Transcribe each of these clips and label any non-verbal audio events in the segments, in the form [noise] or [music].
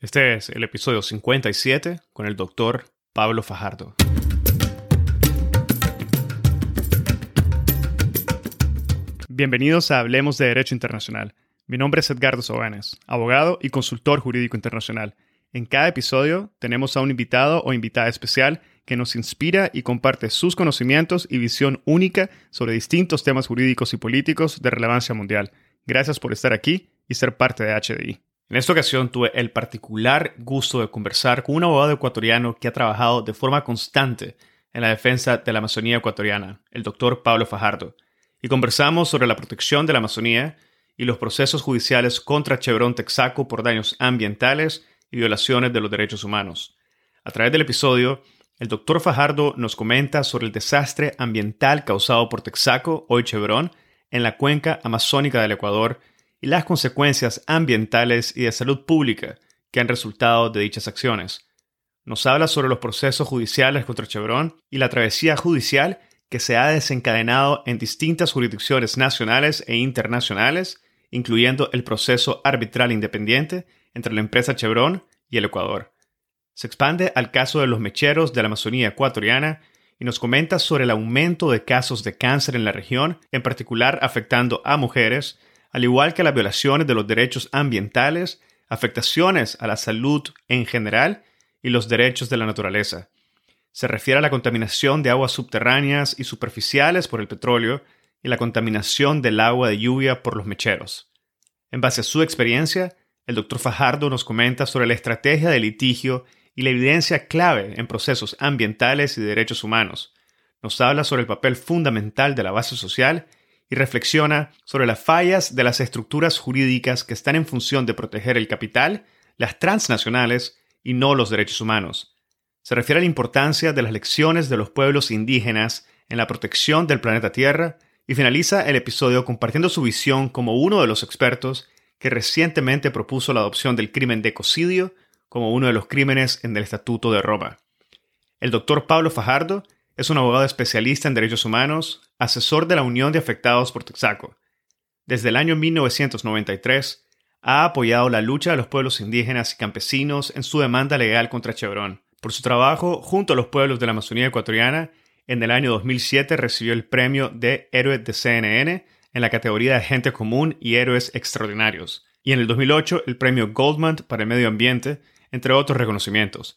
Este es el episodio 57 con el doctor Pablo Fajardo. Bienvenidos a Hablemos de Derecho Internacional. Mi nombre es Edgardo Sobanes, abogado y consultor jurídico internacional. En cada episodio tenemos a un invitado o invitada especial que nos inspira y comparte sus conocimientos y visión única sobre distintos temas jurídicos y políticos de relevancia mundial. Gracias por estar aquí y ser parte de HDI. En esta ocasión tuve el particular gusto de conversar con un abogado ecuatoriano que ha trabajado de forma constante en la defensa de la Amazonía ecuatoriana, el doctor Pablo Fajardo, y conversamos sobre la protección de la Amazonía y los procesos judiciales contra Chevron Texaco por daños ambientales y violaciones de los derechos humanos. A través del episodio, el doctor Fajardo nos comenta sobre el desastre ambiental causado por Texaco, hoy Chevron, en la cuenca amazónica del Ecuador y las consecuencias ambientales y de salud pública que han resultado de dichas acciones. Nos habla sobre los procesos judiciales contra Chevron y la travesía judicial que se ha desencadenado en distintas jurisdicciones nacionales e internacionales, incluyendo el proceso arbitral independiente entre la empresa Chevron y el Ecuador. Se expande al caso de los mecheros de la Amazonía ecuatoriana y nos comenta sobre el aumento de casos de cáncer en la región, en particular afectando a mujeres, al igual que las violaciones de los derechos ambientales, afectaciones a la salud en general y los derechos de la naturaleza. Se refiere a la contaminación de aguas subterráneas y superficiales por el petróleo y la contaminación del agua de lluvia por los mecheros. En base a su experiencia, el doctor Fajardo nos comenta sobre la estrategia de litigio y la evidencia clave en procesos ambientales y derechos humanos. Nos habla sobre el papel fundamental de la base social y reflexiona sobre las fallas de las estructuras jurídicas que están en función de proteger el capital, las transnacionales y no los derechos humanos. Se refiere a la importancia de las lecciones de los pueblos indígenas en la protección del planeta Tierra y finaliza el episodio compartiendo su visión como uno de los expertos que recientemente propuso la adopción del crimen de ecocidio como uno de los crímenes en el Estatuto de Roma. El doctor Pablo Fajardo es un abogado especialista en derechos humanos, asesor de la Unión de Afectados por Texaco. Desde el año 1993, ha apoyado la lucha de los pueblos indígenas y campesinos en su demanda legal contra Chevron. Por su trabajo junto a los pueblos de la Amazonía ecuatoriana, en el año 2007 recibió el premio de Héroes de CNN en la categoría de Gente Común y Héroes Extraordinarios, y en el 2008 el premio Goldman para el Medio Ambiente, entre otros reconocimientos.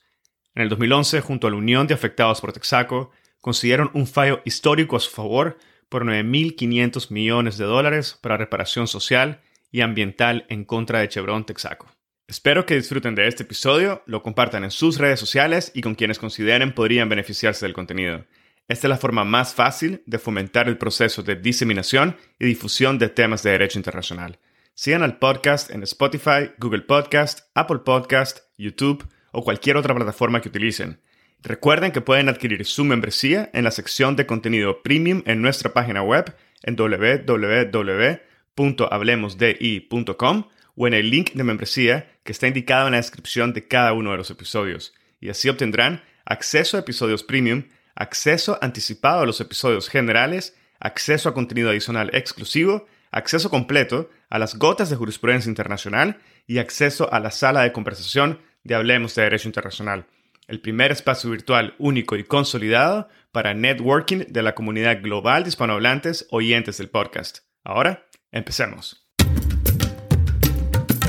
En el 2011, junto a la Unión de Afectados por Texaco, consiguieron un fallo histórico a su favor por 9.500 millones de dólares para reparación social y ambiental en contra de Chevron Texaco. Espero que disfruten de este episodio, lo compartan en sus redes sociales y con quienes consideren podrían beneficiarse del contenido. Esta es la forma más fácil de fomentar el proceso de diseminación y difusión de temas de derecho internacional. Sigan al podcast en Spotify, Google Podcast, Apple Podcast, YouTube o cualquier otra plataforma que utilicen. Recuerden que pueden adquirir su membresía en la sección de contenido premium en nuestra página web en www.hablemosdi.com o en el link de membresía que está indicado en la descripción de cada uno de los episodios. Y así obtendrán acceso a episodios premium, acceso anticipado a los episodios generales, acceso a contenido adicional exclusivo, acceso completo a las gotas de jurisprudencia internacional y acceso a la sala de conversación de Hablemos de Derecho Internacional el primer espacio virtual único y consolidado para networking de la comunidad global de hispanohablantes oyentes del podcast. Ahora, empecemos.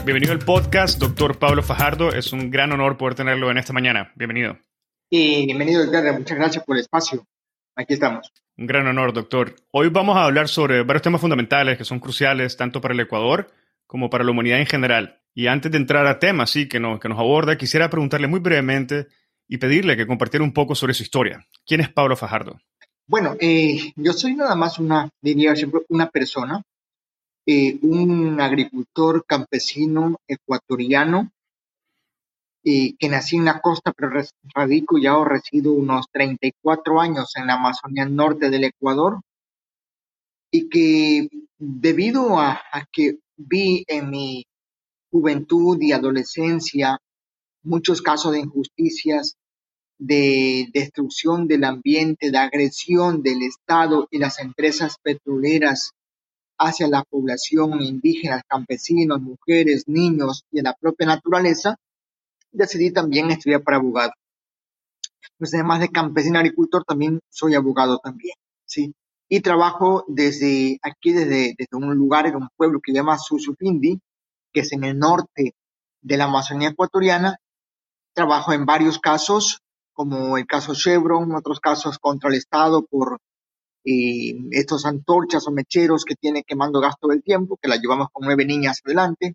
Bienvenido al podcast, doctor Pablo Fajardo. Es un gran honor poder tenerlo en esta mañana. Bienvenido. Y bienvenido, Edgar. Muchas gracias por el espacio. Aquí estamos. Un gran honor, doctor. Hoy vamos a hablar sobre varios temas fundamentales que son cruciales tanto para el Ecuador como para la humanidad en general. Y antes de entrar a temas sí, que, que nos aborda, quisiera preguntarle muy brevemente y pedirle que compartiera un poco sobre su historia. ¿Quién es Pablo Fajardo? Bueno, eh, yo soy nada más una, diría siempre, una persona, eh, un agricultor campesino ecuatoriano eh, que nací en la costa, pero radico y ahora resido unos 34 años en la Amazonía Norte del Ecuador y que debido a que vi en mi juventud y adolescencia muchos casos de injusticias, de destrucción del ambiente, de agresión del Estado y las empresas petroleras hacia la población indígena, campesinos, mujeres, niños y a la propia naturaleza, decidí también estudiar para abogado. Pues además de campesino agricultor, también soy abogado también, ¿sí? Y trabajo desde aquí, desde, desde un lugar, en un pueblo que se llama Susupindi, que es en el norte de la Amazonía ecuatoriana. Trabajo en varios casos, como el caso Chevron, otros casos contra el Estado por eh, estos antorchas o mecheros que tiene quemando gas todo el tiempo, que la llevamos con nueve niñas adelante,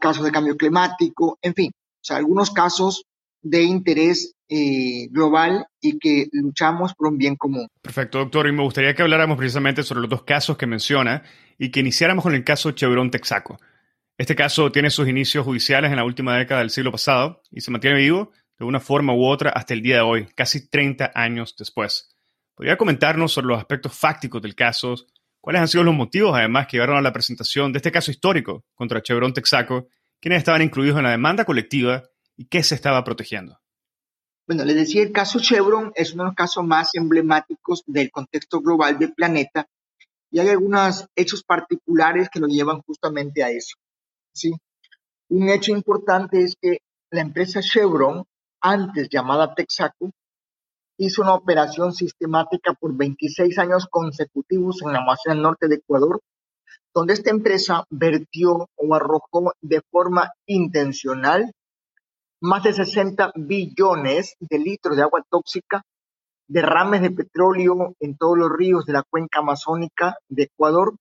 casos de cambio climático, en fin, o sea, algunos casos de interés eh, global y que luchamos por un bien común. Perfecto, doctor. Y me gustaría que habláramos precisamente sobre los dos casos que menciona y que iniciáramos con el caso Chevron Texaco. Este caso tiene sus inicios judiciales en la última década del siglo pasado y se mantiene vivo de una forma u otra hasta el día de hoy, casi 30 años después. ¿Podría comentarnos sobre los aspectos fácticos del caso? ¿Cuáles han sido los motivos, además, que llevaron a la presentación de este caso histórico contra Chevron Texaco? ¿Quiénes estaban incluidos en la demanda colectiva y qué se estaba protegiendo? Bueno, les decía, el caso Chevron es uno de los casos más emblemáticos del contexto global del planeta y hay algunos hechos particulares que lo llevan justamente a eso. ¿Sí? Un hecho importante es que la empresa Chevron, antes llamada Texaco, hizo una operación sistemática por 26 años consecutivos en la Amazonía Norte de Ecuador, donde esta empresa vertió o arrojó de forma intencional más de 60 billones de litros de agua tóxica, derrames de petróleo en todos los ríos de la cuenca amazónica de Ecuador,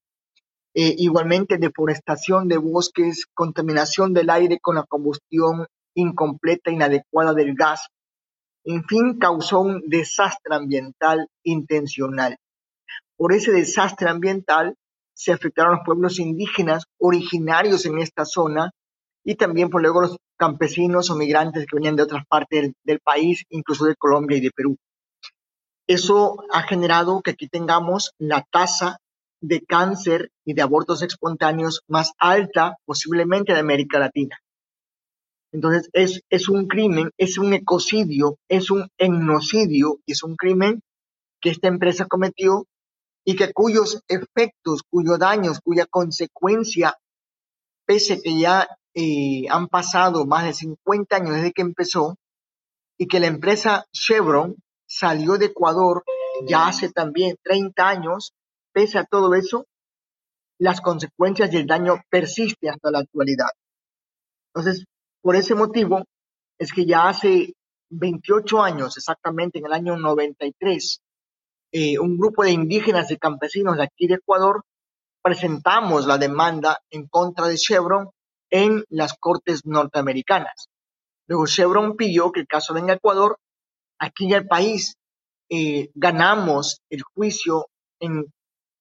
eh, igualmente deforestación de bosques, contaminación del aire con la combustión incompleta, inadecuada del gas, en fin, causó un desastre ambiental intencional. Por ese desastre ambiental se afectaron los pueblos indígenas originarios en esta zona y también por luego los campesinos o migrantes que venían de otras partes del, país, incluso de Colombia y de Perú. Eso ha generado que aquí tengamos la tasa de cáncer y de abortos espontáneos más alta posiblemente de América Latina. Entonces, es, es un crimen, es un ecocidio, es un etnocidio, es un crimen que esta empresa cometió y que cuyos efectos, cuyos daños, cuya consecuencia, pese que ya eh, han pasado más de 50 años desde que empezó, y que la empresa Chevron salió de Ecuador ya hace también 30 años, pese a todo eso, las consecuencias y el daño persiste hasta la actualidad. Entonces, por ese motivo es que ya hace 28 años, exactamente en el año 93, eh, un grupo de indígenas y campesinos de aquí de Ecuador presentamos la demanda en contra de Chevron en las cortes norteamericanas. Luego Chevron pidió que el caso venga a Ecuador. Aquí en el país eh, ganamos el juicio en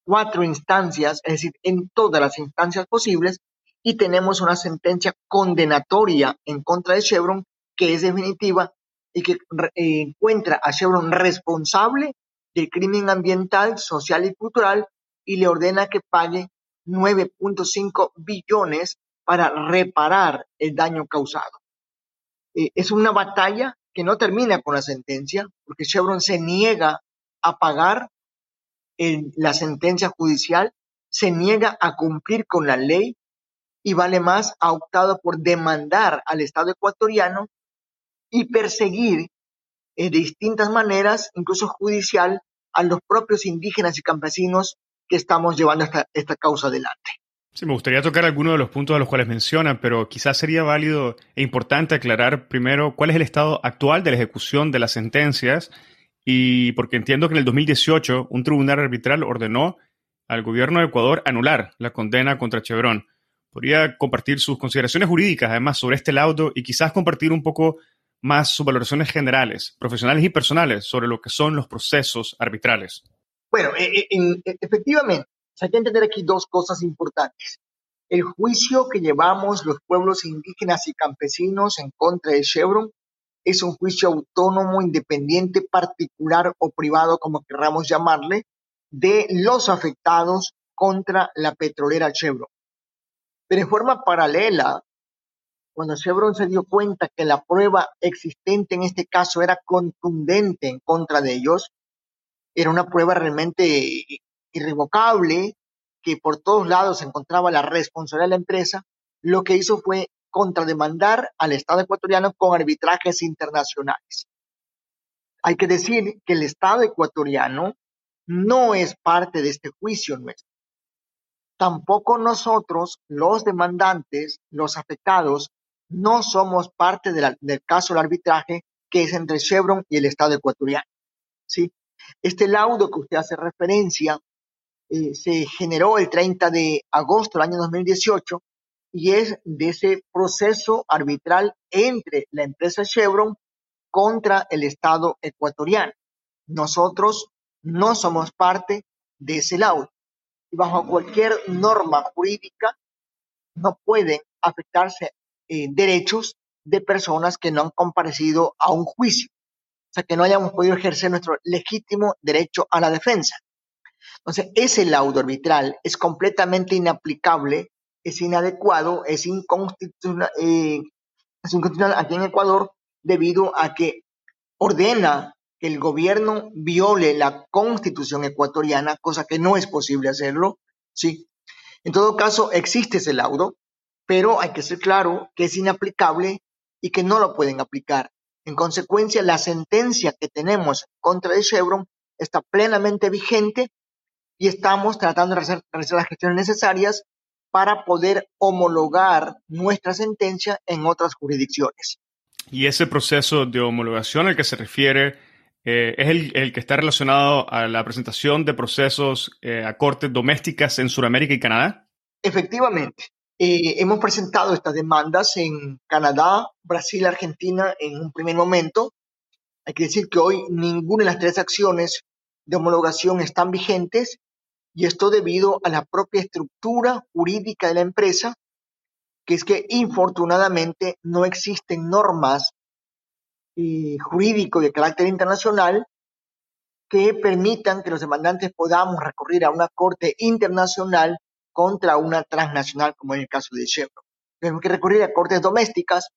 cuatro instancias, es decir, en todas las instancias posibles, y tenemos una sentencia condenatoria en contra de Chevron que es definitiva y que eh, encuentra a Chevron responsable del crimen ambiental, social y cultural y le ordena que pague 9.5 billones para reparar el daño causado. Eh, es una batalla que no termina con la sentencia, porque Chevron se niega a pagar la sentencia judicial, se niega a cumplir con la ley y vale más ha optado por demandar al Estado ecuatoriano y perseguir eh, de distintas maneras, incluso judicial, a los propios indígenas y campesinos que estamos llevando esta, esta causa adelante. Sí, me gustaría tocar algunos de los puntos a los cuales menciona, pero quizás sería válido e importante aclarar primero cuál es el estado actual de la ejecución de las sentencias y porque entiendo que en el 2018 un tribunal arbitral ordenó al gobierno de Ecuador anular la condena contra Chevron podría compartir sus consideraciones jurídicas, además, sobre este laudo y quizás compartir un poco más sus valoraciones generales, profesionales y personales, sobre lo que son los procesos arbitrales. Bueno, eh, eh, eh, efectivamente, hay que entender aquí dos cosas importantes. El juicio que llevamos los pueblos indígenas y campesinos en contra de Chevron es un juicio autónomo, independiente, particular o privado, como querramos llamarle, de los afectados contra la petrolera Chevron. Pero en forma paralela, cuando Chevron se dio cuenta que la prueba existente en este caso era contundente en contra de ellos, era una prueba realmente irrevocable, que por todos lados encontraba la responsabilidad de la empresa, lo que hizo fue contrademandar al Estado ecuatoriano con arbitrajes internacionales. Hay que decir que el Estado ecuatoriano no es parte de este juicio nuestro. Tampoco nosotros, los demandantes, los afectados, no somos parte del caso del arbitraje que es entre Chevron y el Estado ecuatoriano. ¿sí? Este laudo que usted hace referencia eh, se generó el 30 de agosto del año 2018 y es de ese proceso arbitral entre la empresa Chevron contra el Estado ecuatoriano. Nosotros no somos parte de ese laudo y bajo cualquier norma jurídica no pueden afectarse eh, derechos de personas que no han comparecido a un juicio, o sea, que no hayamos podido ejercer nuestro legítimo derecho a la defensa. Entonces, ese laudo arbitral es completamente inaplicable, es inadecuado, es inconstitucional, eh, es inconstitucional aquí en Ecuador debido a que ordena que el gobierno viole la constitución ecuatoriana, cosa que no es posible hacerlo, ¿sí? En todo caso, existe ese laudo, pero hay que ser claro que es inaplicable y que no lo pueden aplicar. En consecuencia, la sentencia que tenemos contra el Chevron está plenamente vigente y estamos tratando de hacer, las gestiones necesarias para poder homologar nuestra sentencia en otras jurisdicciones. Y ese proceso de homologación al que se refiere eh, es el, que está relacionado a la presentación de procesos eh, a cortes domésticas en Sudamérica y Canadá. Efectivamente. Eh, hemos presentado estas demandas en Canadá, Brasil, Argentina en un primer momento. Hay que decir que hoy ninguna de las tres acciones de homologación están vigentes y esto debido a la propia estructura jurídica de la empresa, que es que infortunadamente no existen normas eh, de carácter internacional que permitan que los demandantes podamos recurrir a una corte internacional contra una transnacional, como en el caso de Chevron. Tenemos que recurrir a cortes domésticas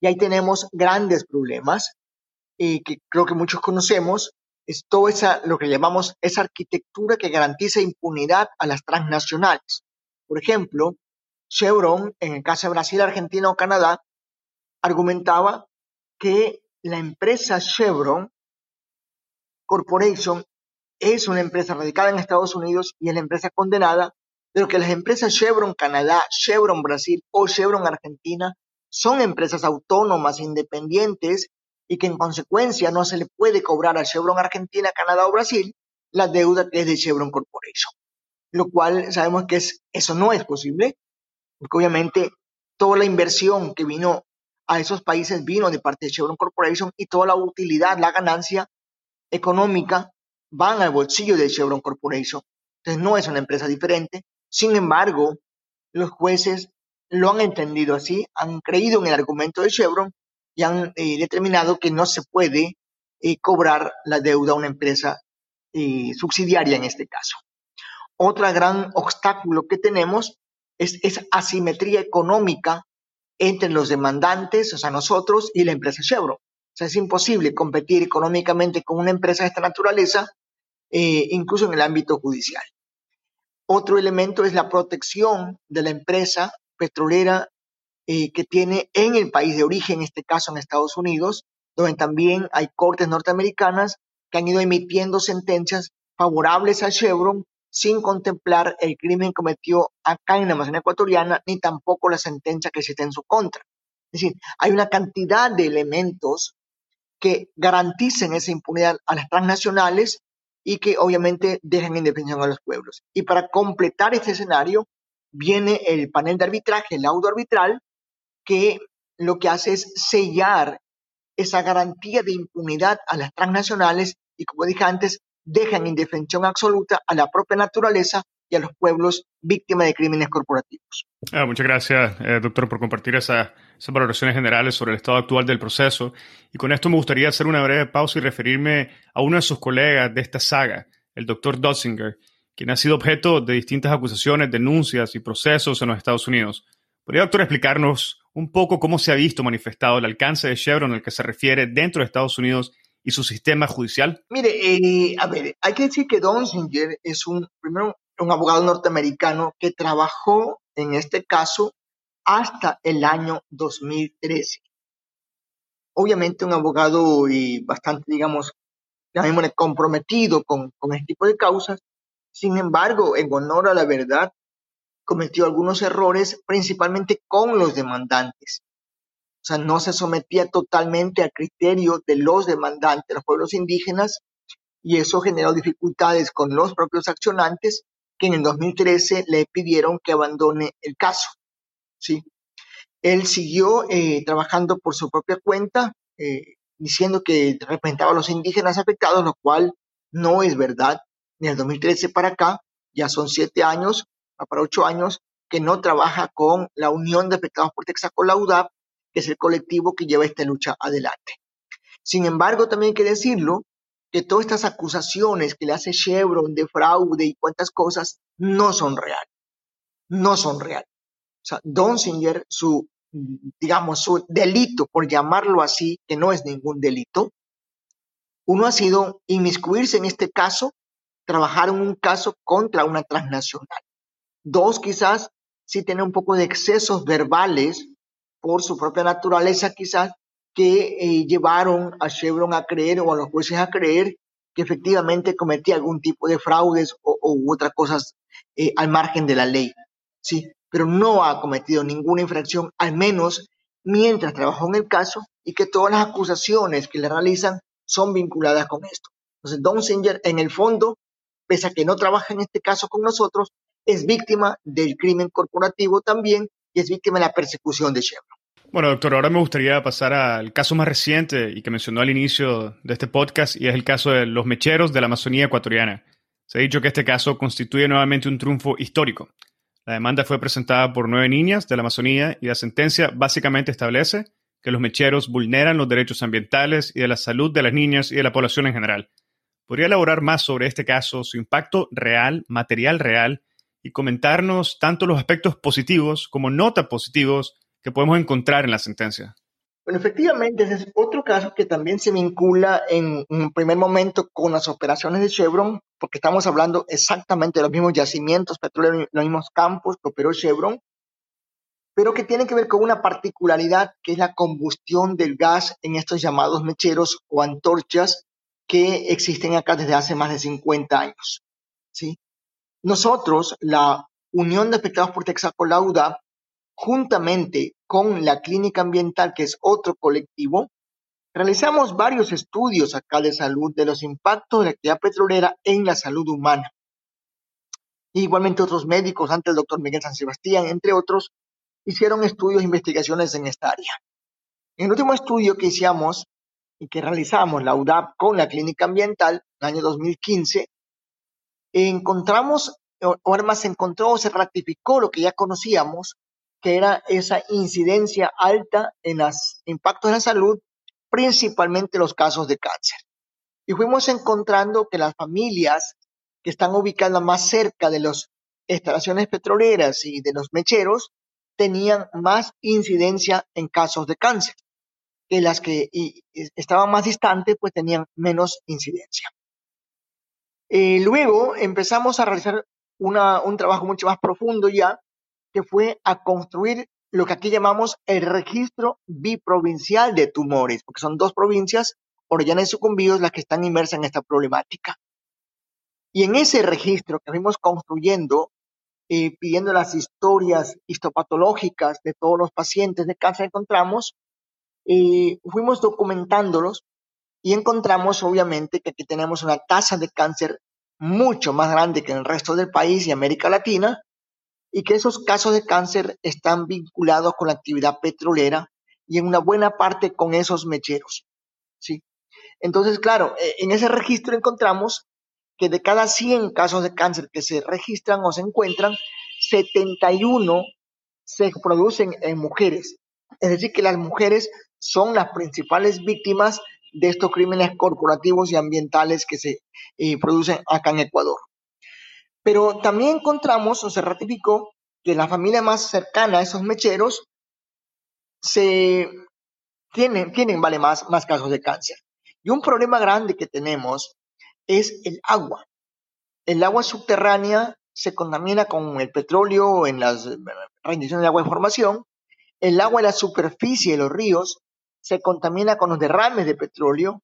y ahí tenemos grandes problemas eh, que creo que muchos conocemos. Es todo esa, lo que llamamos esa arquitectura que garantiza impunidad a las transnacionales. Por ejemplo, Chevron, en el caso de Brasil, Argentina o Canadá, argumentaba que la empresa Chevron Corporation es una empresa radicada en Estados Unidos y es la empresa condenada pero que las empresas Chevron Canadá, Chevron Brasil o Chevron Argentina son empresas autónomas, independientes y que en consecuencia no se le puede cobrar a Chevron Argentina, Canadá o Brasil la deuda que es de Chevron Corporation. Lo cual sabemos que es, eso no es posible, porque obviamente toda la inversión que vino a esos países vino de parte de Chevron Corporation y toda la utilidad, la ganancia económica van al bolsillo de Chevron Corporation. Entonces no es una empresa diferente, sin embargo, los jueces lo han entendido así, han creído en el argumento de Chevron y han eh, determinado que no se puede eh, cobrar la deuda a una empresa eh, subsidiaria en este caso. Otro gran obstáculo que tenemos es esa asimetría económica entre los demandantes, o sea, nosotros y la empresa Chevron. O sea, es imposible competir económicamente con una empresa de esta naturaleza, incluso en el ámbito judicial. Otro elemento es la protección de la empresa petrolera eh, que tiene en el país de origen, en este caso en Estados Unidos, donde también hay cortes norteamericanas que han ido emitiendo sentencias favorables a Chevron sin contemplar el crimen cometido acá en la Amazonía ecuatoriana, ni tampoco la sentencia que existe en su contra. Es decir, hay una cantidad de elementos que garanticen esa impunidad a las transnacionales y que obviamente dejan indefensión a los pueblos. Y para completar este escenario viene el panel de arbitraje, el laudo arbitral, que lo que hace es sellar esa garantía de impunidad a las transnacionales y, como dije antes, dejan indefensión absoluta a la propia naturaleza y a los pueblos víctimas de crímenes corporativos. Ah, muchas gracias, eh, doctor, por compartir esas valoraciones generales sobre el estado actual del proceso. Y con esto me gustaría hacer una breve pausa y referirme a uno de sus colegas de esta saga, el doctor Dotzinger, quien ha sido objeto de distintas acusaciones, denuncias y procesos en los Estados Unidos. ¿Podría, doctor, explicarnos un poco cómo se ha visto manifestado el alcance de Chevron al que se refiere dentro de Estados Unidos y su sistema judicial? Mire, eh, a ver, hay que decir que Donzinger es un, primero, un abogado norteamericano que trabajó en este caso hasta el año 2013. Obviamente un abogado y bastante, digamos, comprometido con, con este tipo de causas, sin embargo, en honor a la verdad, cometió algunos errores, principalmente con los demandantes. O sea, no se sometía totalmente al criterio de los demandantes, los pueblos indígenas, y eso generó dificultades con los propios accionantes que en el 2013 le pidieron que abandone el caso. ¿sí? Él siguió eh, trabajando por su propia cuenta, eh, diciendo que representaba a los indígenas afectados, lo cual no es verdad. En el 2013 para acá, ya son siete años, para ocho años, que no trabaja con la Unión de Afectados por Texaco, la UDAP, que es el colectivo que lleva esta lucha adelante. Sin embargo, también hay que decirlo, que todas estas acusaciones que le hace Chevron de fraude y cuantas cosas no son reales. No son reales. O sea, Donzinger, su, digamos, su delito, por llamarlo así, que no es ningún delito, uno ha sido inmiscuirse en este caso, trabajar en un caso contra una transnacional. Dos, quizás, sí tener un poco de excesos verbales por su propia naturaleza, quizás, que eh, llevaron a Chevron a creer o a los jueces a creer que efectivamente cometía algún tipo de fraudes o, otras cosas eh, al margen de la ley. Sí, pero no ha cometido ninguna infracción, al menos mientras trabajó en el caso y que todas las acusaciones que le realizan son vinculadas con esto. Entonces, Don Singer, en el fondo, pese a que no trabaja en este caso con nosotros, es víctima del crimen corporativo también y es víctima de la persecución de Chevron. Bueno, doctor, ahora me gustaría pasar al caso más reciente y que mencionó al inicio de este podcast, y es el caso de los mecheros de la Amazonía ecuatoriana. Se ha dicho que este caso constituye nuevamente un triunfo histórico. La demanda fue presentada por nueve niñas de la Amazonía y la sentencia básicamente establece que los mecheros vulneran los derechos ambientales y de la salud de las niñas y de la población en general. ¿Podría elaborar más sobre este caso, su impacto real, material real, y comentarnos tanto los aspectos positivos como no tan positivos que podemos encontrar en la sentencia. Bueno, efectivamente, ese es otro caso que también se vincula en un primer momento con las operaciones de Chevron, porque estamos hablando exactamente de los mismos yacimientos petroleros, los mismos campos que operó Chevron, pero que tiene que ver con una particularidad que es la combustión del gas en estos llamados mecheros o antorchas que existen acá desde hace más de 50 años. ¿sí? Nosotros, la Unión de Afectados por Texaco Lauda, juntamente con la Clínica Ambiental, que es otro colectivo, realizamos varios estudios acá de salud de los impactos de la actividad petrolera en la salud humana. Igualmente otros médicos, antes el doctor Miguel San Sebastián, entre otros, hicieron estudios e investigaciones en esta área. En el último estudio que hicimos y que realizamos la UDAP con la Clínica Ambiental, en el año 2015, encontramos, o además se encontró o se ratificó lo que ya conocíamos, que era esa incidencia alta en los impactos en la salud, principalmente los casos de cáncer. Y fuimos encontrando que las familias que están ubicadas más cerca de las instalaciones petroleras y de los mecheros tenían más incidencia en casos de cáncer, que las que estaban más distantes pues tenían menos incidencia. Eh, luego empezamos a realizar un trabajo mucho más profundo ya que fue a construir lo que aquí llamamos el registro biprovincial de tumores, porque son dos provincias, Orellana y Sucumbíos, las que están inmersas en esta problemática. Y en ese registro que fuimos construyendo, eh, pidiendo las historias histopatológicas de todos los pacientes de cáncer encontramos, eh, fuimos documentándolos y encontramos obviamente que aquí tenemos una tasa de cáncer mucho más grande que en el resto del país y América Latina, y que esos casos de cáncer están vinculados con la actividad petrolera y en una buena parte con esos mecheros. ¿sí? Entonces, claro, eh, en ese registro encontramos que de cada 100 casos de cáncer que se registran o se encuentran, 71 se producen en mujeres. Es decir, que las mujeres son las principales víctimas de estos crímenes corporativos y ambientales que se eh, producen acá en Ecuador. Pero también encontramos o se ratificó que la familia más cercana a esos mecheros se tienen, tienen más, más casos de cáncer. Y un problema grande que tenemos es el agua. El agua subterránea se contamina con el petróleo en las rendiciones de agua de formación el agua de la superficie de los ríos se contamina con los derrames de petróleo,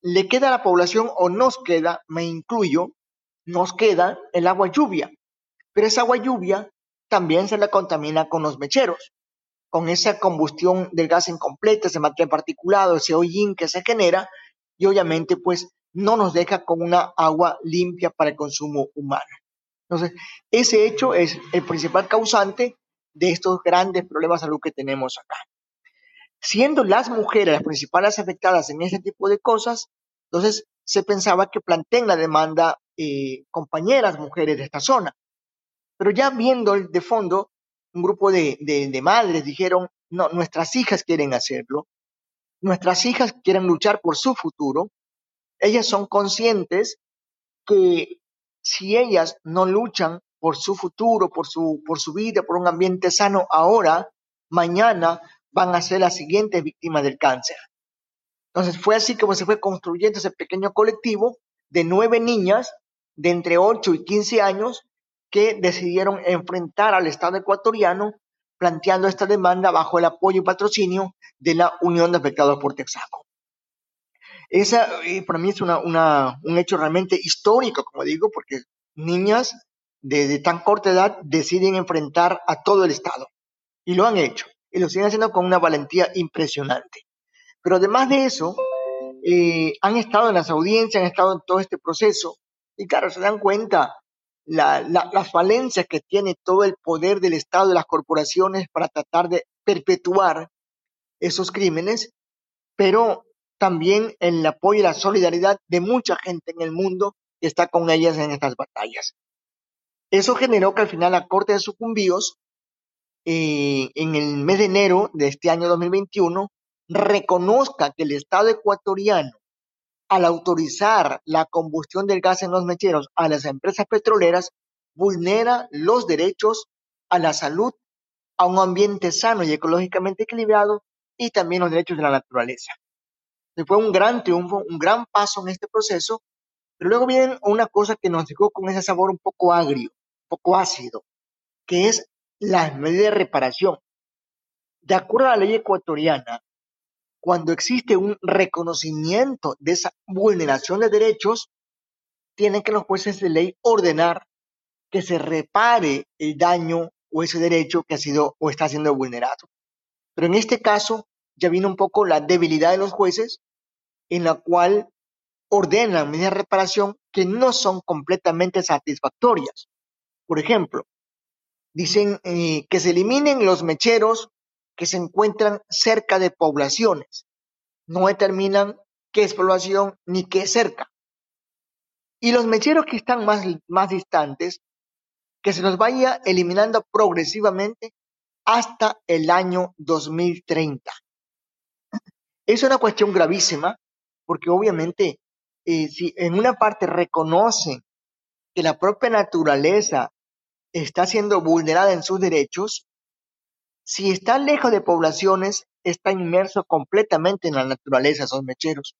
le queda a la población o nos queda, me incluyo, nos queda el agua lluvia, pero esa agua lluvia también se la contamina con los mecheros, con esa combustión del gas incompleta, ese material particulado, ese hollín que se genera y obviamente pues no nos deja con una agua limpia para el consumo humano. Entonces, ese hecho es el principal causante de estos grandes problemas de salud que tenemos acá. Siendo las mujeres las principales afectadas en este tipo de cosas, entonces se pensaba que planteen la demanda eh, compañeras mujeres de esta zona. Pero ya viendo de fondo, un grupo de, de madres dijeron, no, nuestras hijas quieren hacerlo, nuestras hijas quieren luchar por su futuro, ellas son conscientes que si ellas no luchan por su futuro, por su, por su vida, por un ambiente sano ahora, mañana van a ser las siguientes víctimas del cáncer. Entonces fue así como se fue construyendo ese pequeño colectivo de nueve niñas de entre 8 y 15 años que decidieron enfrentar al Estado ecuatoriano planteando esta demanda bajo el apoyo y patrocinio de la Unión de Afectados por Texaco. Esa para mí es una, un hecho realmente histórico, como digo, porque niñas de, tan corta edad deciden enfrentar a todo el Estado. Y lo han hecho. Y lo siguen haciendo con una valentía impresionante. Pero además de eso, eh, han estado en las audiencias, han estado en todo este proceso. Y claro, se dan cuenta la, las falencias que tiene todo el poder del Estado y las corporaciones para tratar de perpetuar esos crímenes, pero también el apoyo y la solidaridad de mucha gente en el mundo que está con ellas en estas batallas. Eso generó que al final la Corte de Sucumbíos, eh, en el mes de enero de este año 2021, reconozca que el Estado ecuatoriano, al autorizar la combustión del gas en los mecheros a las empresas petroleras, vulnera los derechos a la salud, a un ambiente sano y ecológicamente equilibrado y también los derechos de la naturaleza. Fue un gran triunfo, un gran paso en este proceso, pero luego viene una cosa que nos dejó con ese sabor un poco agrio, un poco ácido, que es la medida de reparación. De acuerdo a la ley ecuatoriana, cuando existe un reconocimiento de esa vulneración de derechos, tienen que los jueces de ley ordenar que se repare el daño o ese derecho que ha sido o está siendo vulnerado. Pero en este caso ya vino un poco la debilidad de los jueces en la cual ordenan medidas de reparación que no son completamente satisfactorias. Por ejemplo, dicen eh, que se eliminen los mecheros que se encuentran cerca de poblaciones. No determinan qué es población ni qué es cerca. Y los mecheros que están más, más distantes, que se los vaya eliminando progresivamente hasta el año 2030. Es una cuestión gravísima porque obviamente eh, si en una parte reconocen que la propia naturaleza está siendo vulnerada en sus derechos, si está lejos de poblaciones, está inmerso completamente en la naturaleza, esos mecheros,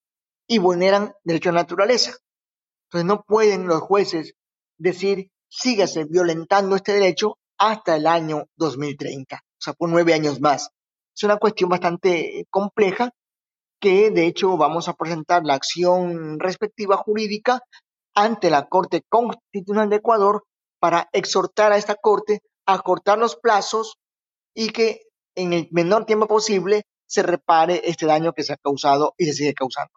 y vulneran derechos de naturaleza. Entonces no pueden los jueces decir, sígase violentando este derecho hasta el año 2030, o sea, por nueve años más. Es una cuestión bastante compleja que de hecho vamos a presentar la acción respectiva jurídica ante la Corte Constitucional de Ecuador para exhortar a esta Corte a cortar los plazos y que en el menor tiempo posible se repare este daño que se ha causado y se sigue causando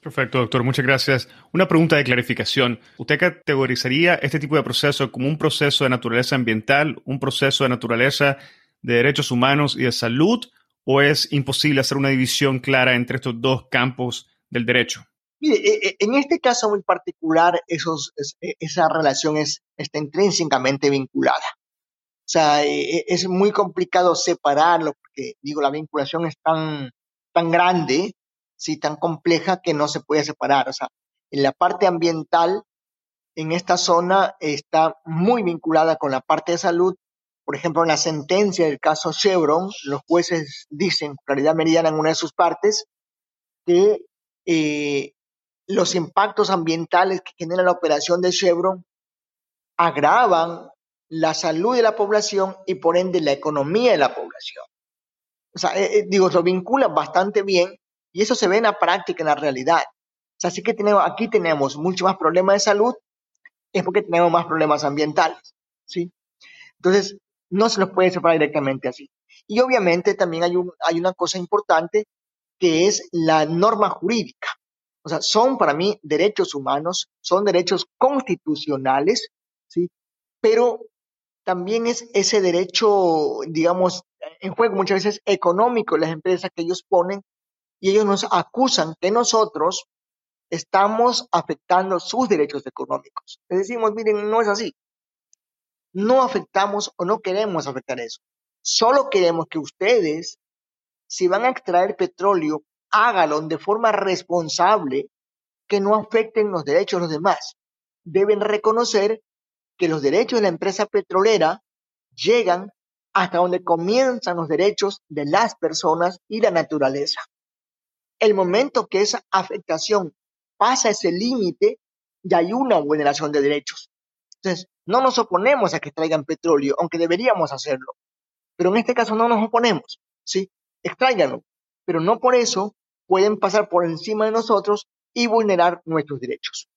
Perfecto, doctor. Muchas gracias. Una pregunta de clarificación. ¿Usted categorizaría este tipo de proceso como un proceso de naturaleza ambiental, un proceso de naturaleza de derechos humanos y de salud, o es imposible hacer una división clara entre estos dos campos del derecho? Mire, e, e, en este caso muy particular, esos, e, esa relación es, está intrínsecamente vinculada. O sea, es muy complicado separarlo porque, digo, la vinculación es tan, tan grande, sí, tan compleja que no se puede separar. O sea, en la parte ambiental, en esta zona está muy vinculada con la parte de salud por ejemplo, en la sentencia del caso Chevron, los jueces dicen, claridad meridiana en una de sus partes, que eh, los impactos ambientales que genera la operación de Chevron agravan la salud de la población y por ende la economía de la población. o sea, eh, eh, digo, lo vincula bastante bien y eso se ve en la práctica, en la realidad. O sea, así que tenemos, aquí tenemos mucho más problemas de salud, es porque tenemos más problemas ambientales, ¿sí? Entonces, no se los puede separar directamente así. Y obviamente también hay una cosa importante que es la norma jurídica. O sea, son para mí derechos humanos, son derechos constitucionales, ¿sí? Pero también es ese derecho, digamos, en juego muchas veces económico, las empresas que ellos ponen, y ellos nos acusan que nosotros estamos afectando sus derechos económicos. Les decimos, miren, no es así. No afectamos o no queremos afectar eso. Solo queremos que ustedes, si van a extraer petróleo, háganlo de forma responsable, que no afecten los derechos de los demás. Deben reconocer que los derechos de la empresa petrolera llegan hasta donde comienzan los derechos de las personas y la naturaleza. El momento que esa afectación pasa ese límite, ya hay una vulneración de derechos. Entonces, no nos oponemos a que traigan petróleo, aunque deberíamos hacerlo. Pero en este caso no nos oponemos, ¿sí? Extráiganlo. Pero no por eso pueden pasar por encima de nosotros y vulnerar nuestros derechos.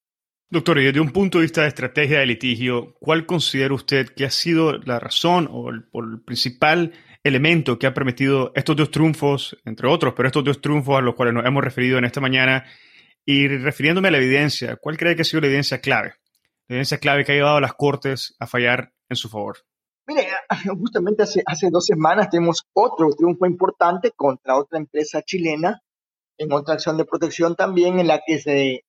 Doctor, y desde un punto de vista de estrategia de litigio, ¿cuál considera usted que ha sido la razón o el, o el, principal elemento que ha permitido estos dos triunfos, entre otros, pero estos dos triunfos a los cuales nos hemos referido en esta mañana? Y refiriéndome a la evidencia, ¿cuál cree que ha sido la evidencia clave? La evidencia clave que ha llevado a las Cortes a fallar en su favor. Mire, [laughs] justamente hace, hace dos semanas tenemos otro triunfo importante contra otra empresa chilena en otra acción de protección también en la que se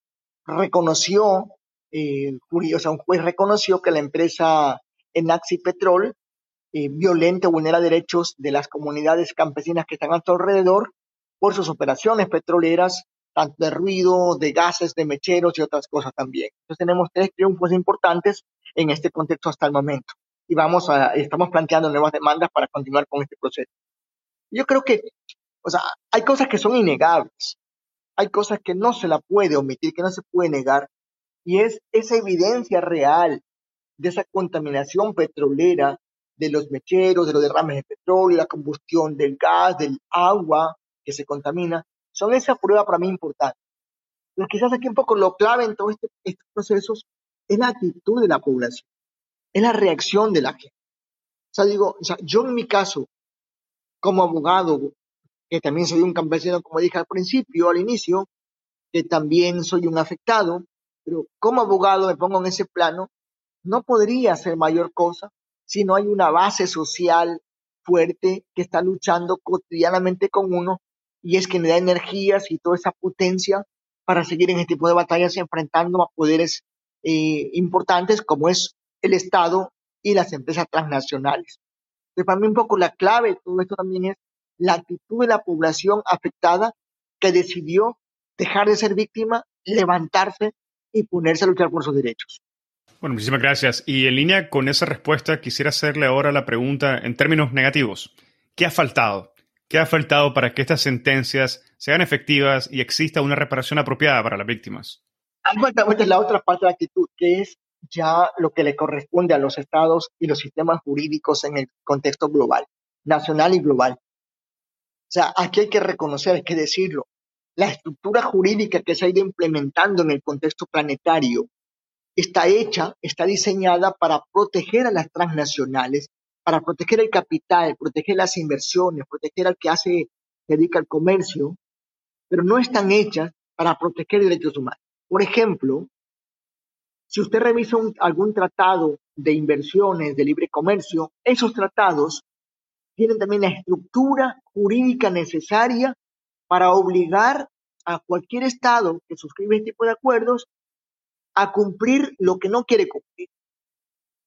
reconoció, eh, o sea, un juez reconoció que la empresa Enaxi Petrol eh, violenta o vulnera derechos de las comunidades campesinas que están a su alrededor por sus operaciones petroleras, tanto de ruido, de gases, de mecheros y otras cosas también. Entonces tenemos tres triunfos importantes en este contexto hasta el momento y vamos a, estamos planteando nuevas demandas para continuar con este proceso. Yo creo que, o sea, hay cosas que son innegables, hay cosas que no se la puede omitir, que no se puede negar, y es esa evidencia real de esa contaminación petrolera, de los mecheros, de los derrames de petróleo, la combustión del gas, del agua que se contamina, son esa prueba para mí importante. Lo que quizás aquí un poco lo clave en todos este, estos procesos es la actitud de la población, es la reacción de la gente. O sea, digo, o sea, yo en mi caso, como abogado, que también soy un campesino, como dije al principio, al inicio, que también soy un afectado, pero como abogado me pongo en ese plano, no podría hacer mayor cosa si no hay una base social fuerte que está luchando cotidianamente con uno y es que me da energías y toda esa potencia para seguir en este tipo de batallas enfrentando a poderes eh, importantes como es el Estado y las empresas transnacionales. Entonces, para mí un poco la clave de todo esto también es la actitud de la población afectada que decidió dejar de ser víctima, levantarse y ponerse a luchar por sus derechos. Bueno, muchísimas gracias. Y en línea con esa respuesta, quisiera hacerle ahora la pregunta en términos negativos. ¿Qué ha faltado? ¿Qué ha faltado para que estas sentencias sean efectivas y exista una reparación apropiada para las víctimas? Hay la otra parte de la actitud, que es ya lo que le corresponde a los estados y los sistemas jurídicos en el contexto global, nacional y global. O sea, aquí hay que reconocer, hay que decirlo, la estructura jurídica que se ha ido implementando en el contexto planetario está hecha, está diseñada para proteger a las transnacionales, para proteger el capital, proteger las inversiones, proteger al que hace, dedica al comercio, pero no están hechas para proteger derechos humanos. Por ejemplo, si usted revisa algún tratado de inversiones, de libre comercio, esos tratados tienen también la estructura jurídica necesaria para obligar a cualquier Estado que suscribe este tipo de acuerdos a cumplir lo que no quiere cumplir.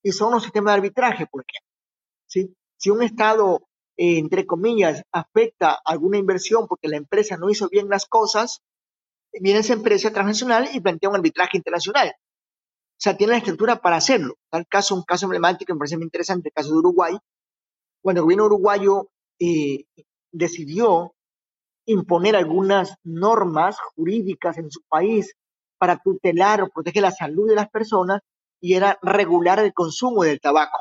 Y son los sistemas de arbitraje, por ejemplo. Si un Estado, eh, entre comillas, afecta alguna inversión porque la empresa no hizo bien las cosas, viene esa empresa transnacional y plantea un arbitraje internacional. O sea, tiene la estructura para hacerlo. Tal caso, un caso emblemático, me parece muy interesante, el caso de Uruguay, cuando el gobierno uruguayo eh, decidió imponer algunas normas jurídicas en su país para tutelar o proteger la salud de las personas y era regular el consumo del tabaco.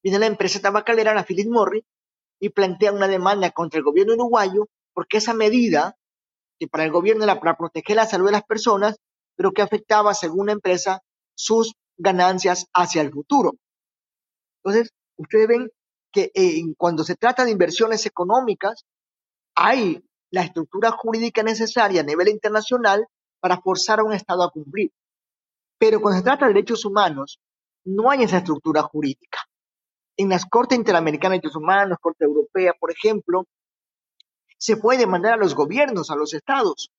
Viene la empresa tabacalera, la Philip Morris, y plantea una demanda contra el gobierno uruguayo porque esa medida, que para el gobierno era para proteger la salud de las personas, pero que afectaba, según la empresa, sus ganancias hacia el futuro. Entonces, ustedes ven que eh, cuando se trata de inversiones económicas, hay la estructura jurídica necesaria a nivel internacional para forzar a un Estado a cumplir. Pero cuando se trata de derechos humanos, no hay esa estructura jurídica. En las Cortes Interamericanas de Derechos Humanos, Corte Europea, por ejemplo, se puede mandar a los gobiernos, a los estados,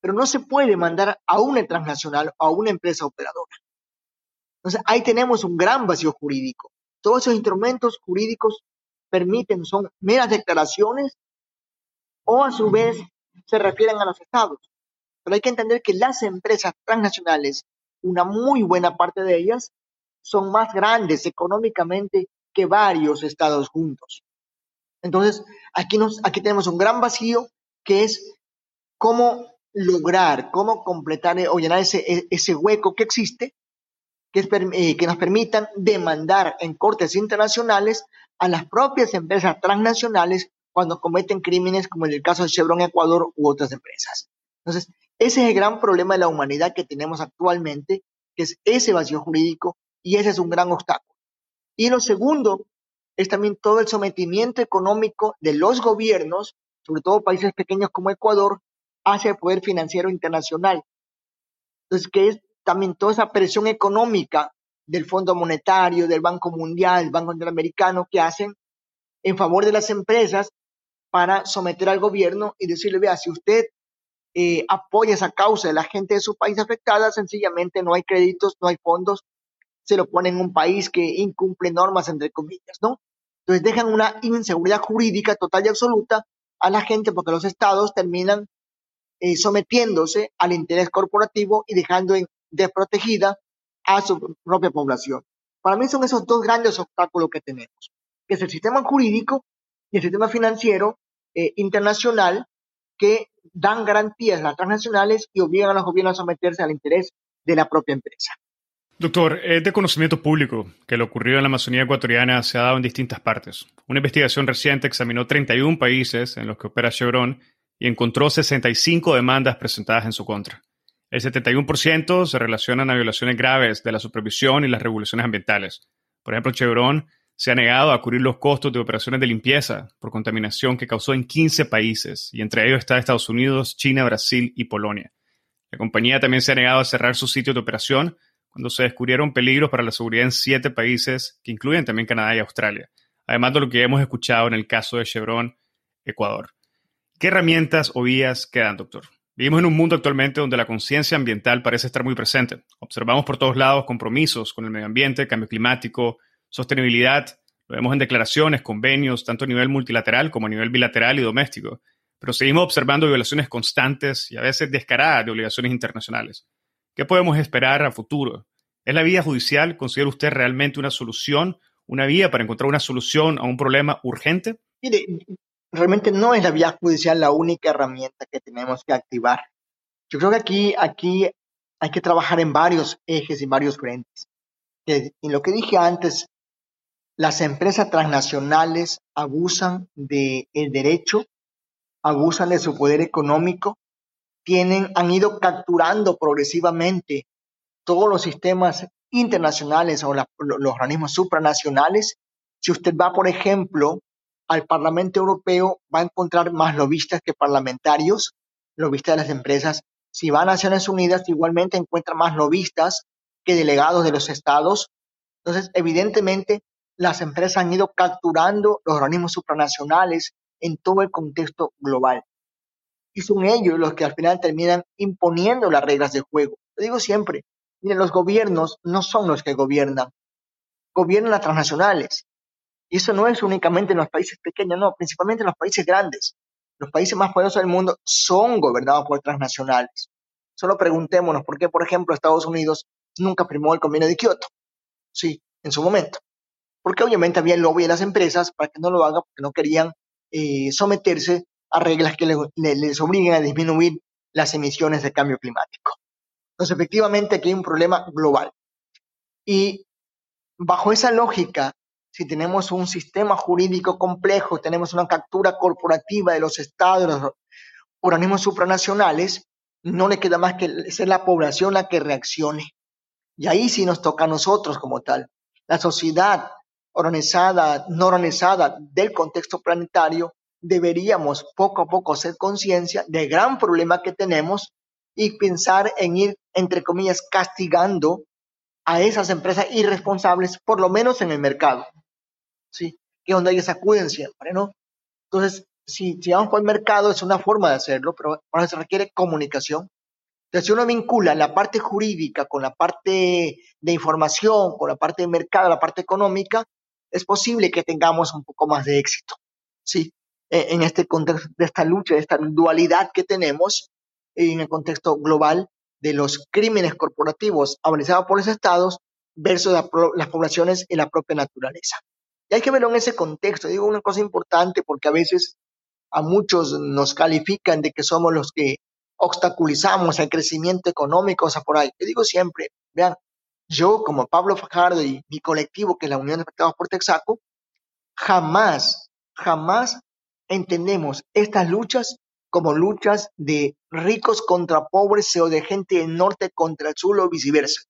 pero no se puede mandar a una transnacional o a una empresa operadora. Entonces, ahí tenemos un gran vacío jurídico. Todos esos instrumentos jurídicos permiten, son meras declaraciones o a su vez se refieren a los estados. Pero hay que entender que las empresas transnacionales, una muy buena parte de ellas, son más grandes económicamente que varios estados juntos. Entonces, aquí, tenemos un gran vacío que es cómo lograr, cómo completar o llenar ese, ese hueco que existe, eh, que nos permitan demandar en cortes internacionales a las propias empresas transnacionales cuando cometen crímenes como en el caso de Chevron Ecuador u otras empresas. Entonces, ese es el gran problema de la humanidad que tenemos actualmente, que es ese vacío jurídico y ese es un gran obstáculo. Y lo segundo es también todo el sometimiento económico de los gobiernos, sobre todo países pequeños como Ecuador, hacia el poder financiero internacional. Entonces, que es también toda esa presión económica del Fondo Monetario, del Banco Mundial, del Banco Interamericano, que hacen en favor de las empresas para someter al gobierno y decirle, vea, si usted eh, apoya esa causa de la gente de su país afectada, sencillamente no hay créditos, no hay fondos, se lo pone en un país que incumple normas, entre comillas, ¿no? Entonces dejan una inseguridad jurídica total y absoluta a la gente porque los estados terminan eh, sometiéndose al interés corporativo y dejando desprotegida a su propia población. Para mí son esos dos grandes obstáculos que tenemos, que es el sistema jurídico y el sistema financiero eh, internacional que dan garantías a las transnacionales y obligan a los gobiernos a someterse al interés de la propia empresa. Doctor, es de conocimiento público que lo ocurrido en la Amazonía ecuatoriana se ha dado en distintas partes. Una investigación reciente examinó 31 países en los que opera Chevron y encontró 65 demandas presentadas en su contra. El 71% se relacionan a violaciones graves de la supervisión y las regulaciones ambientales. Por ejemplo, Chevron se ha negado a cubrir los costos de operaciones de limpieza por contaminación que causó en 15 países, y entre ellos está Estados Unidos, China, Brasil y Polonia. La compañía también se ha negado a cerrar sus sitios de operación cuando se descubrieron peligros para la seguridad en siete países, que incluyen también Canadá y Australia, además de lo que hemos escuchado en el caso de Chevron, Ecuador. ¿Qué herramientas o vías quedan, doctor? Vivimos en un mundo actualmente donde la conciencia ambiental parece estar muy presente. Observamos por todos lados compromisos con el medio ambiente, cambio climático, sostenibilidad. Lo vemos en declaraciones, convenios, tanto a nivel multilateral como a nivel bilateral y doméstico. Pero seguimos observando violaciones constantes y a veces descaradas de obligaciones internacionales. ¿Qué podemos esperar a futuro? ¿Es la vía judicial, considera usted realmente una solución, una vía para encontrar una solución a un problema urgente? Mire, realmente no es la vía judicial la única herramienta que tenemos que activar. Yo creo que aquí, aquí hay que trabajar en varios ejes y varios frentes. En lo que dije antes, las empresas transnacionales abusan del derecho, abusan de su poder económico tienen, han ido capturando progresivamente todos los sistemas internacionales o los organismos supranacionales. Si usted va, por ejemplo, al Parlamento Europeo, va a encontrar más lobistas que parlamentarios, lobistas de las empresas. Si va a Naciones Unidas, igualmente encuentra más lobistas que delegados de los estados. Entonces, evidentemente, las empresas han ido capturando los organismos supranacionales en todo el contexto global y son ellos los que al final terminan imponiendo las reglas de juego. Lo digo siempre, miren, los gobiernos no son los que gobiernan, gobiernan las transnacionales. Y eso no es únicamente en los países pequeños, no, principalmente en los países grandes. Los países más poderosos del mundo son gobernados por transnacionales. Solo preguntémonos por qué, por ejemplo, Estados Unidos nunca firmó el convenio de Kioto. Sí, en su momento. Porque obviamente había el lobby de las empresas para que no lo hagan, porque no querían eh, someterse a reglas que les obliguen a disminuir las emisiones de cambio climático. Entonces, efectivamente, aquí hay un problema global. Y bajo esa lógica, si tenemos un sistema jurídico complejo, tenemos una captura corporativa de los estados, los organismos supranacionales, no le queda más que ser la población la que reaccione. Y ahí sí nos toca a nosotros como tal. La sociedad organizada, no organizada del contexto planetario, deberíamos poco a poco hacer conciencia del gran problema que tenemos y pensar en ir, entre comillas, castigando a esas empresas irresponsables, por lo menos en el mercado. ¿Sí? Que es donde ellas acuden siempre, ¿no? Entonces, si, si vamos por el mercado, es una forma de hacerlo, pero eso se requiere comunicación. Entonces, si uno vincula la parte jurídica con la parte de información, con la parte de mercado, la parte económica, es posible que tengamos un poco más de éxito, ¿sí? E, en este contexto de esta lucha, de esta dualidad que tenemos en el contexto global de los crímenes corporativos organizados por los estados versus las poblaciones y la propia naturaleza. Y hay que verlo en ese contexto. Digo una cosa importante porque a veces a muchos nos califican de que somos los que obstaculizamos el crecimiento económico, o sea, por ahí. Yo digo siempre, vean, yo como Pablo Fajardo y mi colectivo, que es la Unión de Afectados por Texaco, jamás, jamás entendemos estas luchas como luchas de ricos contra pobres o de gente del norte contra el sur o viceversa.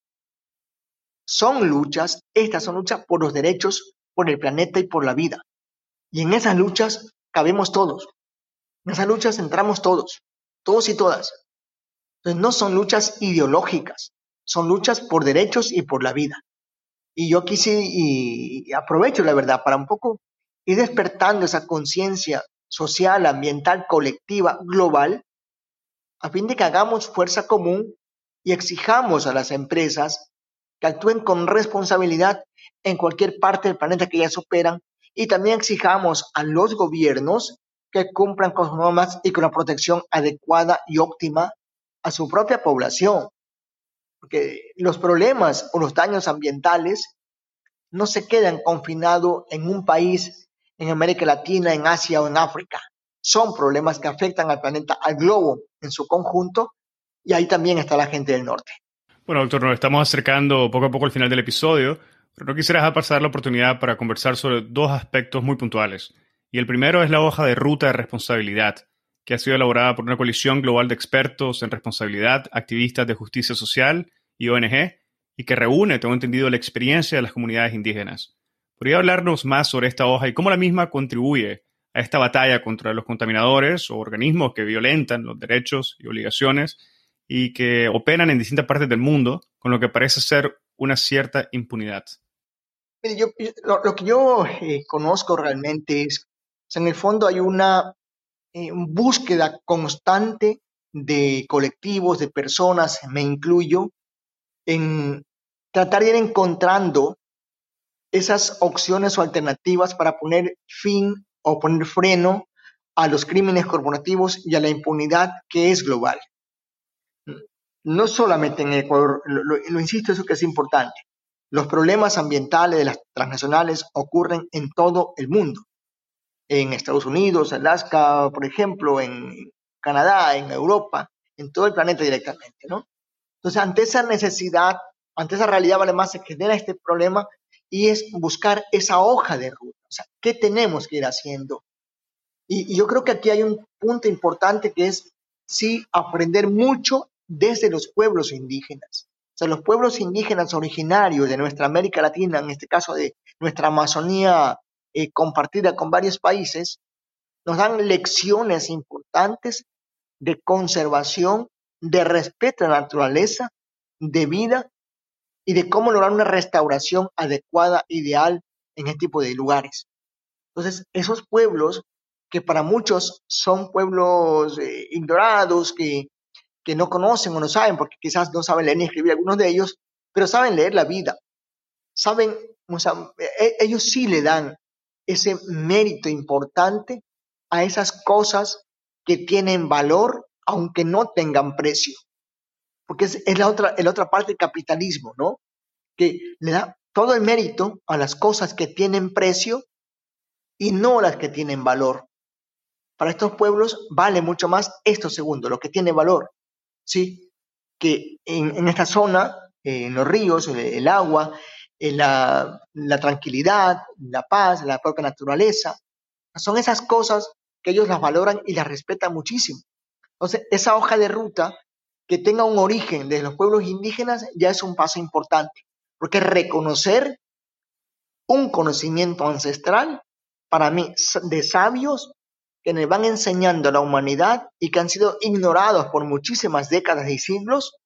Son luchas, estas son luchas por los derechos, por el planeta y por la vida. Y en esas luchas cabemos todos. En esas luchas entramos todos, todos y todas. Entonces no son luchas ideológicas, son luchas por derechos y por la vida. Y yo quise y aprovecho la verdad para un poco ir despertando esa conciencia social, ambiental, colectiva, global, a fin de que hagamos fuerza común y exijamos a las empresas que actúen con responsabilidad en cualquier parte del planeta que ellas operan y también exijamos a los gobiernos que cumplan con sus normas y con la protección adecuada y óptima a su propia población. Porque los problemas o los daños ambientales no se quedan confinados en un país en América Latina, en Asia o en África. Son problemas que afectan al planeta, al globo en su conjunto, y ahí también está la gente del norte. Bueno, doctor, nos estamos acercando poco a poco al final del episodio, pero no quisiera pasar la oportunidad para conversar sobre dos aspectos muy puntuales. Y el primero es la hoja de ruta de responsabilidad, que ha sido elaborada por una coalición global de expertos en responsabilidad, activistas de justicia social y ONG, y que reúne, tengo entendido, la experiencia de las comunidades indígenas. ¿Podría hablarnos más sobre esta hoja y cómo la misma contribuye a esta batalla contra los contaminadores o organismos que violentan los derechos y obligaciones y que operan en distintas partes del mundo con lo que parece ser una cierta impunidad? Lo, que yo eh, conozco realmente es, en el fondo hay una eh, búsqueda constante de colectivos, de personas, me incluyo, en tratar de ir encontrando esas opciones o alternativas para poner fin o poner freno a los crímenes corporativos y a la impunidad que es global. No solamente en Ecuador, lo, insisto, eso que es importante. Los problemas ambientales de las transnacionales ocurren en todo el mundo. En Estados Unidos, Alaska, por ejemplo, en Canadá, en Europa, en todo el planeta directamente, ¿no? Entonces, ante esa necesidad, ante esa realidad, vale más se genera este problema y es buscar esa hoja de ruta, o sea, ¿qué tenemos que ir haciendo? Y, yo creo que aquí hay un punto importante que es, sí, aprender mucho desde los pueblos indígenas. O sea, los pueblos indígenas originarios de nuestra América Latina, en este caso de nuestra Amazonía eh, compartida con varios países, nos dan lecciones importantes de conservación, de respeto a la naturaleza, de vida y de cómo lograr una restauración adecuada, ideal en este tipo de lugares. Entonces, esos pueblos que para muchos son pueblos eh, ignorados, que, que no conocen o no saben, porque quizás no saben leer ni escribir algunos de ellos, pero saben leer la vida. Saben, sea, e, ellos sí le dan ese mérito importante a esas cosas que tienen valor, aunque no tengan precio porque es, la, otra, la otra parte del capitalismo, ¿no? Que le da todo el mérito a las cosas que tienen precio y no las que tienen valor. Para estos pueblos vale mucho más esto segundo, lo que tiene valor, ¿sí? Que en, esta zona, en los ríos, el, agua, eh, la, la tranquilidad, la paz, la propia naturaleza. Son esas cosas que ellos las valoran y las respetan muchísimo. Entonces, esa hoja de ruta que tenga un origen de los pueblos indígenas ya es un paso importante, porque reconocer un conocimiento ancestral, para mí, de sabios que nos van enseñando a la humanidad y que han sido ignorados por muchísimas décadas y siglos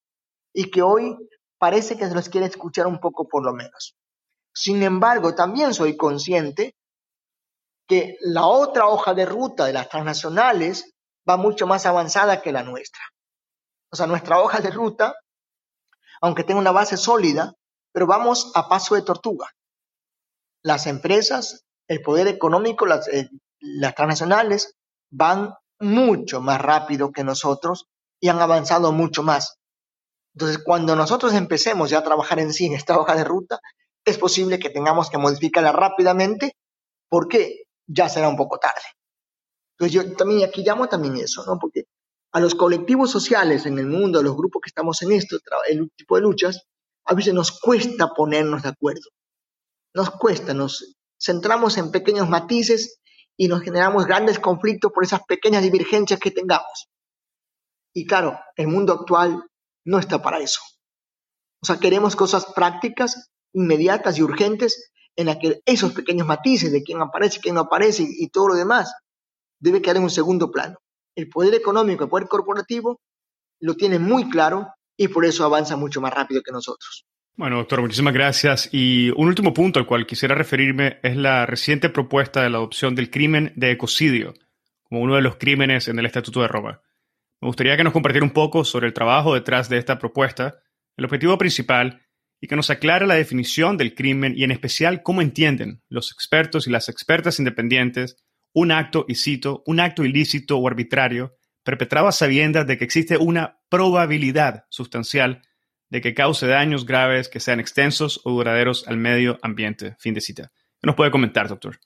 y que hoy parece que se los quiere escuchar un poco por lo menos. Sin embargo, también soy consciente que la otra hoja de ruta de las transnacionales va mucho más avanzada que la nuestra. O sea, nuestra hoja de ruta, aunque tenga una base sólida, pero vamos a paso de tortuga. Las empresas, el poder económico, las, eh, las transnacionales van mucho más rápido que nosotros y han avanzado mucho más. Entonces, cuando nosotros empecemos ya a trabajar en sí en esta hoja de ruta, es posible que tengamos que modificarla rápidamente porque ya será un poco tarde. Entonces, yo también aquí llamo también eso, ¿no? Porque a los colectivos sociales en el mundo, a los grupos que estamos en esto, el tipo de luchas, a veces nos cuesta ponernos de acuerdo. Nos cuesta, nos centramos en pequeños matices y nos generamos grandes conflictos por esas pequeñas divergencias que tengamos. Y claro, el mundo actual no está para eso. O sea, queremos cosas prácticas, inmediatas y urgentes en las que esos pequeños matices de quién aparece, quién no aparece y, todo lo demás debe quedar en un segundo plano. El poder económico, el poder corporativo lo tiene muy claro y por eso avanza mucho más rápido que nosotros. Bueno, doctor, muchísimas gracias. Y un último punto al cual quisiera referirme es la reciente propuesta de la adopción del crimen de ecocidio como uno de los crímenes en el Estatuto de Roma. Me gustaría que nos compartiera un poco sobre el trabajo detrás de esta propuesta, el objetivo principal y que nos aclare la definición del crimen y en especial cómo entienden los expertos y las expertas independientes un acto, y cito, un acto ilícito o arbitrario perpetrado a sabiendas de que existe una probabilidad sustancial de que cause daños graves que sean extensos o duraderos al medio ambiente. Fin de cita. ¿Qué nos puede comentar, doctor?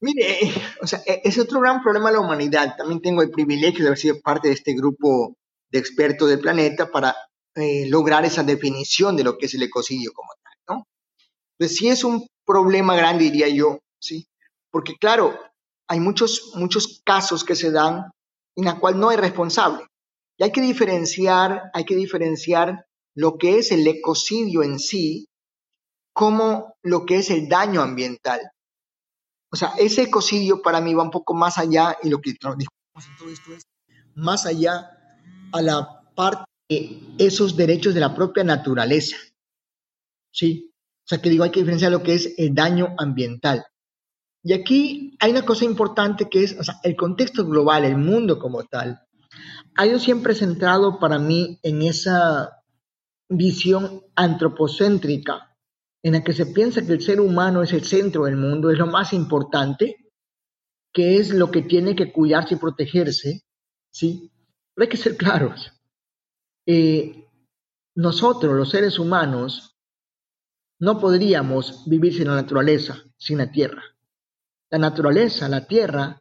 Mire, o sea, e-, es otro gran problema de la humanidad. También tengo el privilegio de haber sido parte de este grupo de expertos del planeta para eh, lograr esa definición de lo que es el ecocidio como tal, ¿no? Entonces, sí es un problema grande, diría yo, ¿sí? Porque, claro, hay muchos, muchos casos que se dan en la cual no hay responsable. Y hay que diferenciar, hay que diferenciar lo que es el ecocidio en sí como lo que es el daño ambiental. O sea, ese ecocidio para mí va un poco más allá y lo que discutimos en todo esto es más allá a la parte de esos derechos de la propia naturaleza. ¿Sí? O sea, que digo, hay que diferenciar lo que es el daño ambiental. Y aquí hay una cosa importante que es, el contexto global, el mundo como tal, ha ido siempre centrado para mí en esa visión antropocéntrica en la que se piensa que el ser humano es el centro del mundo, es lo más importante, que es lo que tiene que cuidarse y protegerse, ¿sí? Pero hay que ser claros. Eh, nosotros, los seres humanos, no podríamos vivir sin la naturaleza, sin la tierra. La naturaleza, la tierra,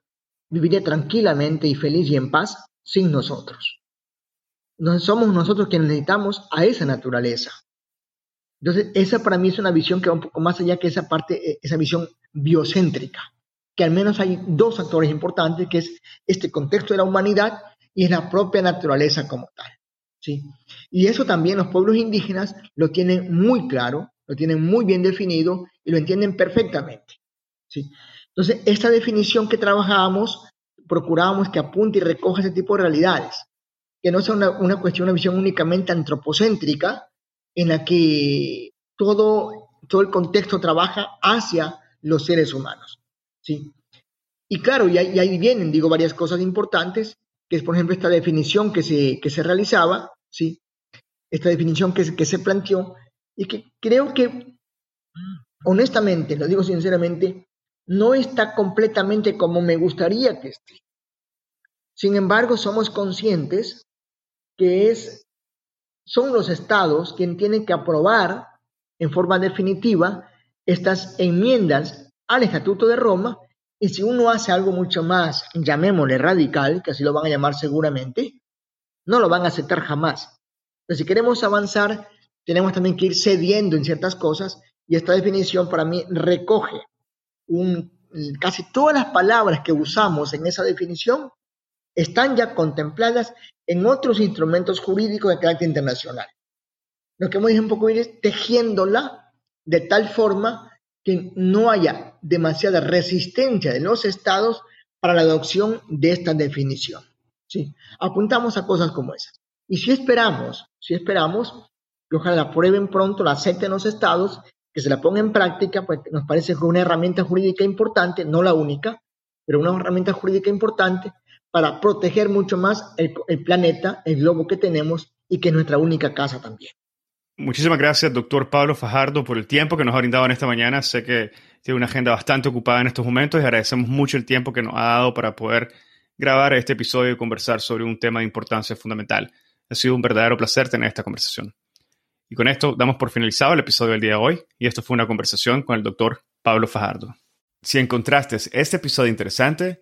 viviría tranquilamente y feliz y en paz sin nosotros somos nosotros quienes necesitamos a esa naturaleza. Entonces, esa para mí es una visión que va un poco más allá que esa parte, eh, esa visión biocéntrica, que al menos hay dos actores importantes, que es este contexto de la humanidad y es la propia naturaleza como tal. ¿sí? Y eso también los pueblos indígenas lo tienen muy claro, lo tienen muy bien definido y lo entienden perfectamente. ¿sí? Entonces, esta definición que trabajábamos, procurábamos que apunte y recoja ese tipo de realidades que no sea una, cuestión, una visión únicamente antropocéntrica, en la que todo, todo el contexto trabaja hacia los seres humanos. ¿sí? Y claro, y ahí, vienen, digo, varias cosas importantes, que es, por ejemplo, esta definición que se, que se realizaba, ¿sí? esta definición que, que se planteó, y que creo que, honestamente, lo digo sinceramente, no está completamente como me gustaría que esté. Sin embargo, somos conscientes que es, son los estados quienes tienen que aprobar en forma definitiva estas enmiendas al Estatuto de Roma y si uno hace algo mucho más, llamémosle radical, que así lo van a llamar seguramente, no lo van a aceptar jamás. Pero si queremos avanzar, tenemos también que ir cediendo en ciertas cosas Y esta definición para mí recoge casi todas las palabras que usamos en esa definición están ya contempladas en otros instrumentos jurídicos de carácter internacional. Lo que hemos dicho un poco es tejiéndola de tal forma que no haya demasiada resistencia de los estados para la adopción de esta definición. ¿sí? Apuntamos a cosas como esas. Y si esperamos, si esperamos que ojalá la prueben pronto, la acepten los estados, que se la ponga en práctica, pues nos parece que una herramienta jurídica importante, no la única, pero una herramienta jurídica importante para proteger mucho más el, planeta, el globo que tenemos y que es nuestra única casa también. Muchísimas gracias, doctor Pablo Fajardo, por el tiempo que nos ha brindado en esta mañana. Sé que tiene una agenda bastante ocupada en estos momentos y agradecemos mucho el tiempo que nos ha dado para poder grabar este episodio y conversar sobre un tema de importancia fundamental. Ha sido un verdadero placer tener esta conversación. Y con esto damos por finalizado el episodio del día de hoy y esto fue una conversación con el doctor Pablo Fajardo. Si encontraste este episodio interesante,